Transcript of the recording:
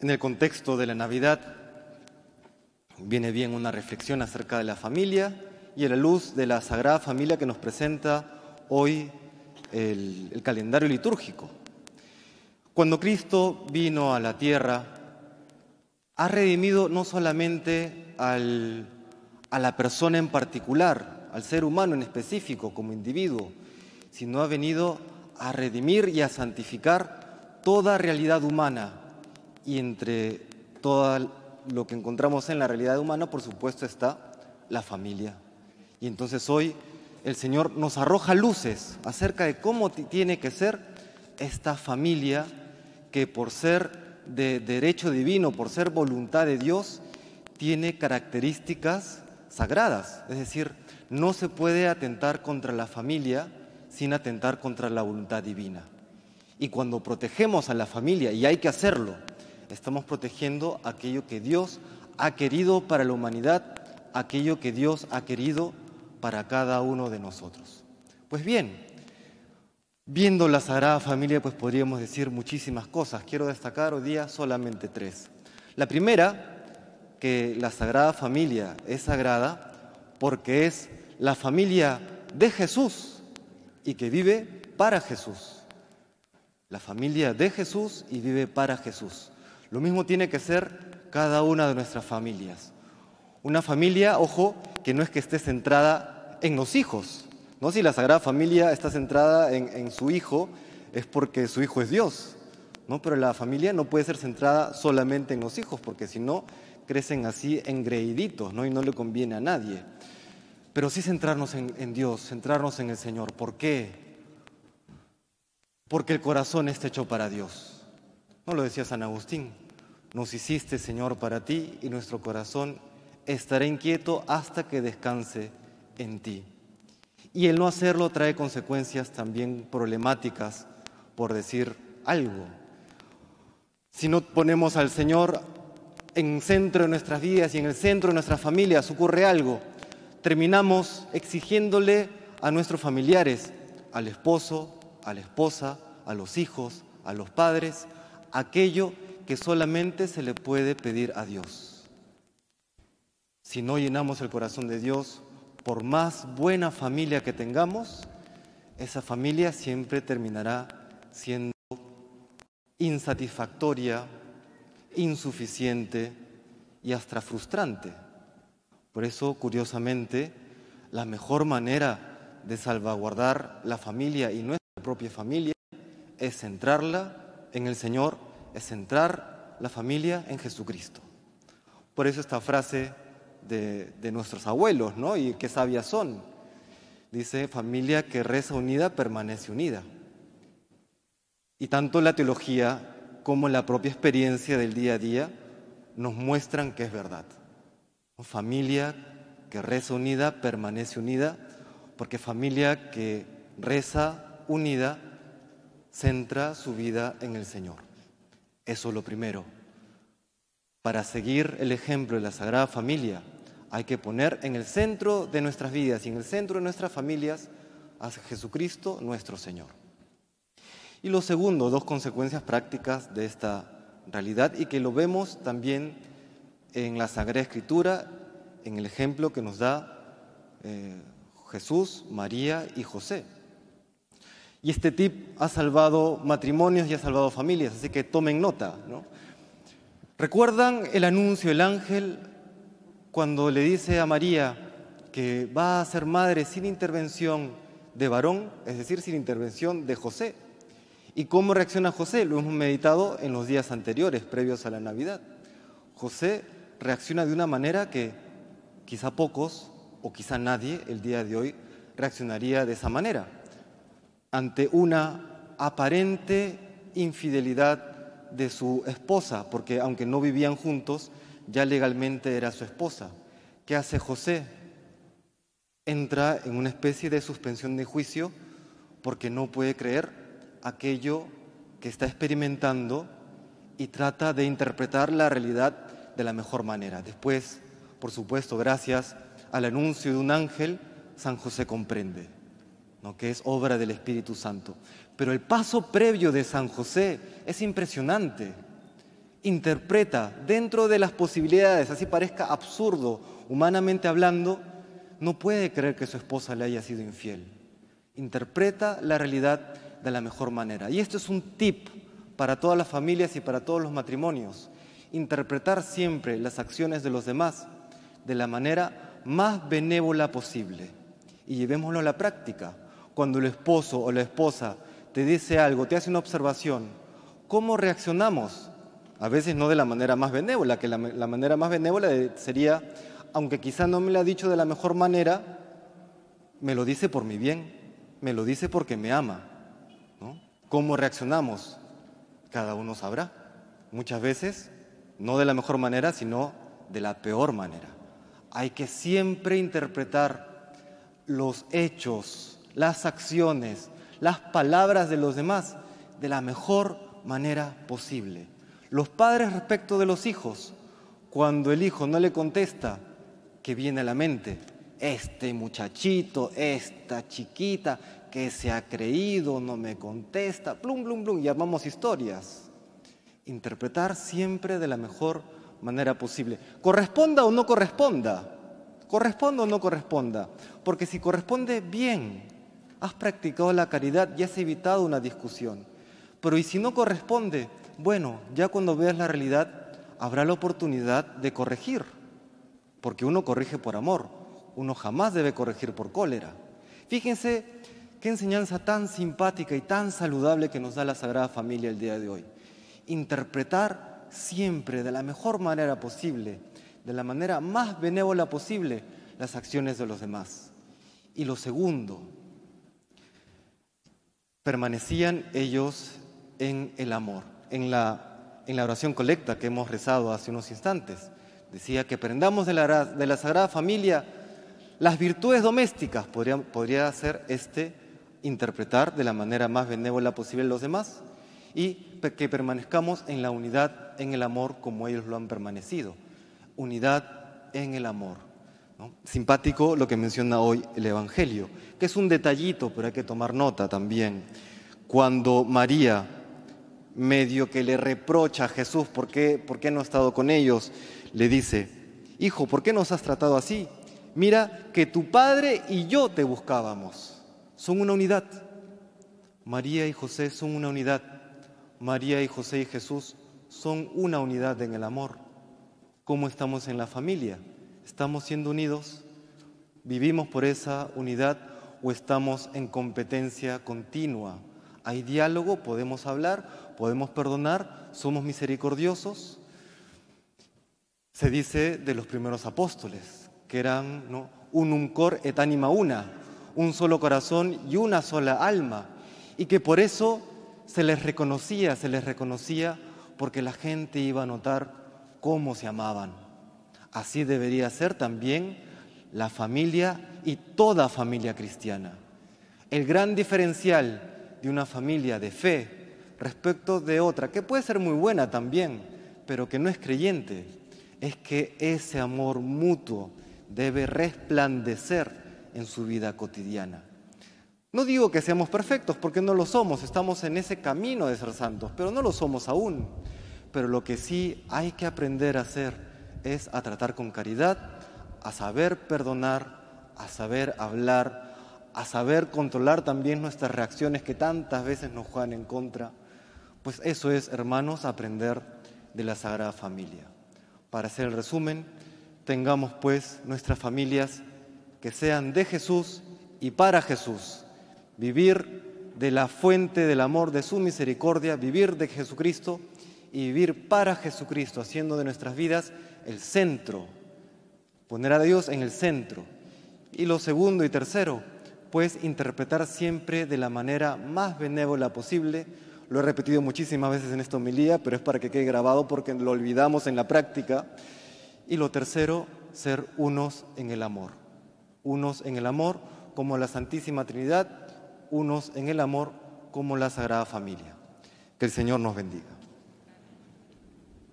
En el contexto de la Navidad viene bien una reflexión acerca de la familia y a la luz de la Sagrada Familia que nos presenta hoy el, calendario litúrgico. Cuando Cristo vino a la tierra, ha redimido no solamente a la persona en particular, al ser humano en específico como individuo, sino ha venido a redimir y a santificar toda realidad humana. Y entre todo lo que encontramos en la realidad humana, por supuesto, está la familia. Y entonces hoy el Señor nos arroja luces acerca de cómo tiene que ser esta familia que por ser de derecho divino, por ser voluntad de Dios, tiene características sagradas. Es decir, no se puede atentar contra la familia sin atentar contra la voluntad divina. Y cuando protegemos a la familia, y hay que hacerlo, estamos protegiendo aquello que Dios ha querido para la humanidad, aquello que Dios ha querido para cada uno de nosotros. Pues bien, viendo la Sagrada Familia, pues podríamos decir muchísimas cosas. Quiero destacar hoy día solamente tres. La primera, que la Sagrada Familia es sagrada porque es la familia de Jesús y que vive para Jesús. La familia de Jesús y vive para Jesús. Lo mismo tiene que ser cada una de nuestras familias. Una familia, ojo, que no es que esté centrada en los hijos. ¿no? Si la Sagrada Familia está centrada en, su hijo, es porque su hijo es Dios. ¿no? Pero la familia no puede ser centrada solamente en los hijos, porque si no, crecen así engreíditos ¿no? y no le conviene a nadie. Pero sí centrarnos en, en Dios, centrarnos en el Señor. ¿Por qué? Porque el corazón está hecho para Dios. No lo decía San Agustín. Nos hiciste, Señor, para ti y nuestro corazón estará inquieto hasta que descanse en ti. Y el no hacerlo trae consecuencias también problemáticas, por decir algo. Si no ponemos al Señor en centro de nuestras vidas y en el centro de nuestras familias, ocurre algo. Terminamos exigiéndole a nuestros familiares, al esposo, a la esposa, a los hijos, a los padres, aquello que solamente se le puede pedir a Dios. Si no llenamos el corazón de Dios, por más buena familia que tengamos, esa familia siempre terminará siendo insatisfactoria, insuficiente y hasta frustrante. Por eso, curiosamente, la mejor manera de salvaguardar la familia y nuestra propia familia es centrarla en el Señor, es centrar la familia en Jesucristo. Por eso esta frase de, de nuestros abuelos, ¿no? Y qué sabias son. Dice, familia que reza unida permanece unida. Y tanto la teología como la propia experiencia del día a día nos muestran que es verdad. Familia que reza unida permanece unida, porque familia que reza unida centra su vida en el Señor. Eso es lo primero. Para seguir el ejemplo de la Sagrada Familia, hay que poner en el centro de nuestras vidas y en el centro de nuestras familias a Jesucristo nuestro Señor. Y lo segundo, dos consecuencias prácticas de esta realidad y que lo vemos también en la Sagrada Escritura, en el ejemplo que nos da eh, Jesús, María y José. Y este tip ha salvado matrimonios y ha salvado familias, así que tomen nota. ¿no? ¿Recuerdan el anuncio del ángel cuando le dice a María que va a ser madre sin intervención de varón, es decir, sin intervención de José? ¿Y cómo reacciona José? Lo hemos meditado en los días anteriores, previos a la Navidad. José reacciona de una manera que quizá pocos o quizá nadie el día de hoy reaccionaría de esa manera. Ante una aparente infidelidad de su esposa, porque aunque no vivían juntos, ya legalmente era su esposa. ¿Qué hace José? Entra en una especie de suspensión de juicio porque no puede creer aquello que está experimentando y trata de interpretar la realidad de la mejor manera. Después, por supuesto, gracias al anuncio de un ángel, San José comprende, ¿no? que es obra del Espíritu Santo. Pero el paso previo de San José es impresionante, interpreta dentro de las posibilidades, así parezca absurdo, humanamente hablando, no puede creer que su esposa le haya sido infiel. Interpreta la realidad de la mejor manera. Y esto es un tip para todas las familias y para todos los matrimonios. Interpretar siempre las acciones de los demás de la manera más benévola posible. Y llevémoslo a la práctica. Cuando el esposo o la esposa te dice algo, te hace una observación, ¿cómo reaccionamos? A veces no de la manera más benévola, que la, manera más benévola sería, aunque quizá no me lo ha dicho de la mejor manera, me lo dice por mi bien, me lo dice porque me ama. ¿Cómo reaccionamos? Cada uno sabrá. Muchas veces, no de la mejor manera, sino de la peor manera. Hay que siempre interpretar los hechos, las acciones, las palabras de los demás de la mejor manera posible. Los padres respecto de los hijos, cuando el hijo no le contesta, que viene a la mente, este muchachito, esta chiquita que se ha creído, no me contesta, plum, plum, plum, y armamos historias. Interpretar siempre de la mejor manera posible. Corresponda o no corresponda, corresponda o no corresponda, porque si corresponde bien, has practicado la caridad y has evitado una discusión. Pero y si no corresponde, bueno, ya cuando veas la realidad habrá la oportunidad de corregir, porque uno corrige por amor, uno jamás debe corregir por cólera. Fíjense qué enseñanza tan simpática y tan saludable que nos da la Sagrada Familia el día de hoy. Interpretar siempre de la mejor manera posible, de la manera más benévola posible, las acciones de los demás. Y lo segundo, permanecían ellos en el amor. En la, en la oración colecta que hemos rezado hace unos instantes, decía que aprendamos de la, de la Sagrada Familia las virtudes domésticas, podría, podría ser este interpretar de la manera más benévola posible los demás y que permanezcamos en la unidad, en el amor como ellos lo han permanecido. Unidad en el amor. Simpático lo que menciona hoy el Evangelio, que es un detallito, pero hay que tomar nota también. Cuando María, medio que le reprocha a Jesús por qué, por qué no ha estado con ellos, le dice, Hijo, ¿por qué nos has tratado así? Mira que tu padre y yo te buscábamos. Son una unidad. María y José son una unidad. María y José y Jesús son una unidad en el amor. ¿Cómo estamos en la familia? ¿Estamos siendo unidos? ¿Vivimos por esa unidad o estamos en competencia continua? ¿Hay diálogo? ¿Podemos hablar? ¿Podemos perdonar? ¿Somos misericordiosos? Se dice de los primeros apóstoles, que eran ¿no? un cor et anima una, un solo corazón y una sola alma, y que por eso se les reconocía, se les reconocía porque la gente iba a notar cómo se amaban Así debería ser también la familia y toda familia cristiana. El gran diferencial de una familia de fe respecto de otra, que puede ser muy buena también, pero que no es creyente, es que ese amor mutuo debe resplandecer en su vida cotidiana. No digo que seamos perfectos, porque no lo somos, estamos en ese camino de ser santos, pero no lo somos aún. Pero lo que sí hay que aprender a hacer es a tratar con caridad, a saber perdonar, a saber hablar, a saber controlar también nuestras reacciones que tantas veces nos juegan en contra. Pues eso es, hermanos, aprender de la Sagrada Familia. Para hacer el resumen, tengamos pues nuestras familias que sean de Jesús y para Jesús. Vivir de la fuente del amor de su misericordia, vivir de Jesucristo y vivir para Jesucristo, haciendo de nuestras vidas el centro, poner a Dios en el centro. Y lo segundo y tercero, pues interpretar siempre de la manera más benévola posible. Lo he repetido muchísimas veces en esta homilía, pero es para que quede grabado porque lo olvidamos en la práctica. Y lo tercero, ser unos en el amor. Unos en el amor como la Santísima Trinidad, unos en el amor como la Sagrada Familia. Que el Señor nos bendiga.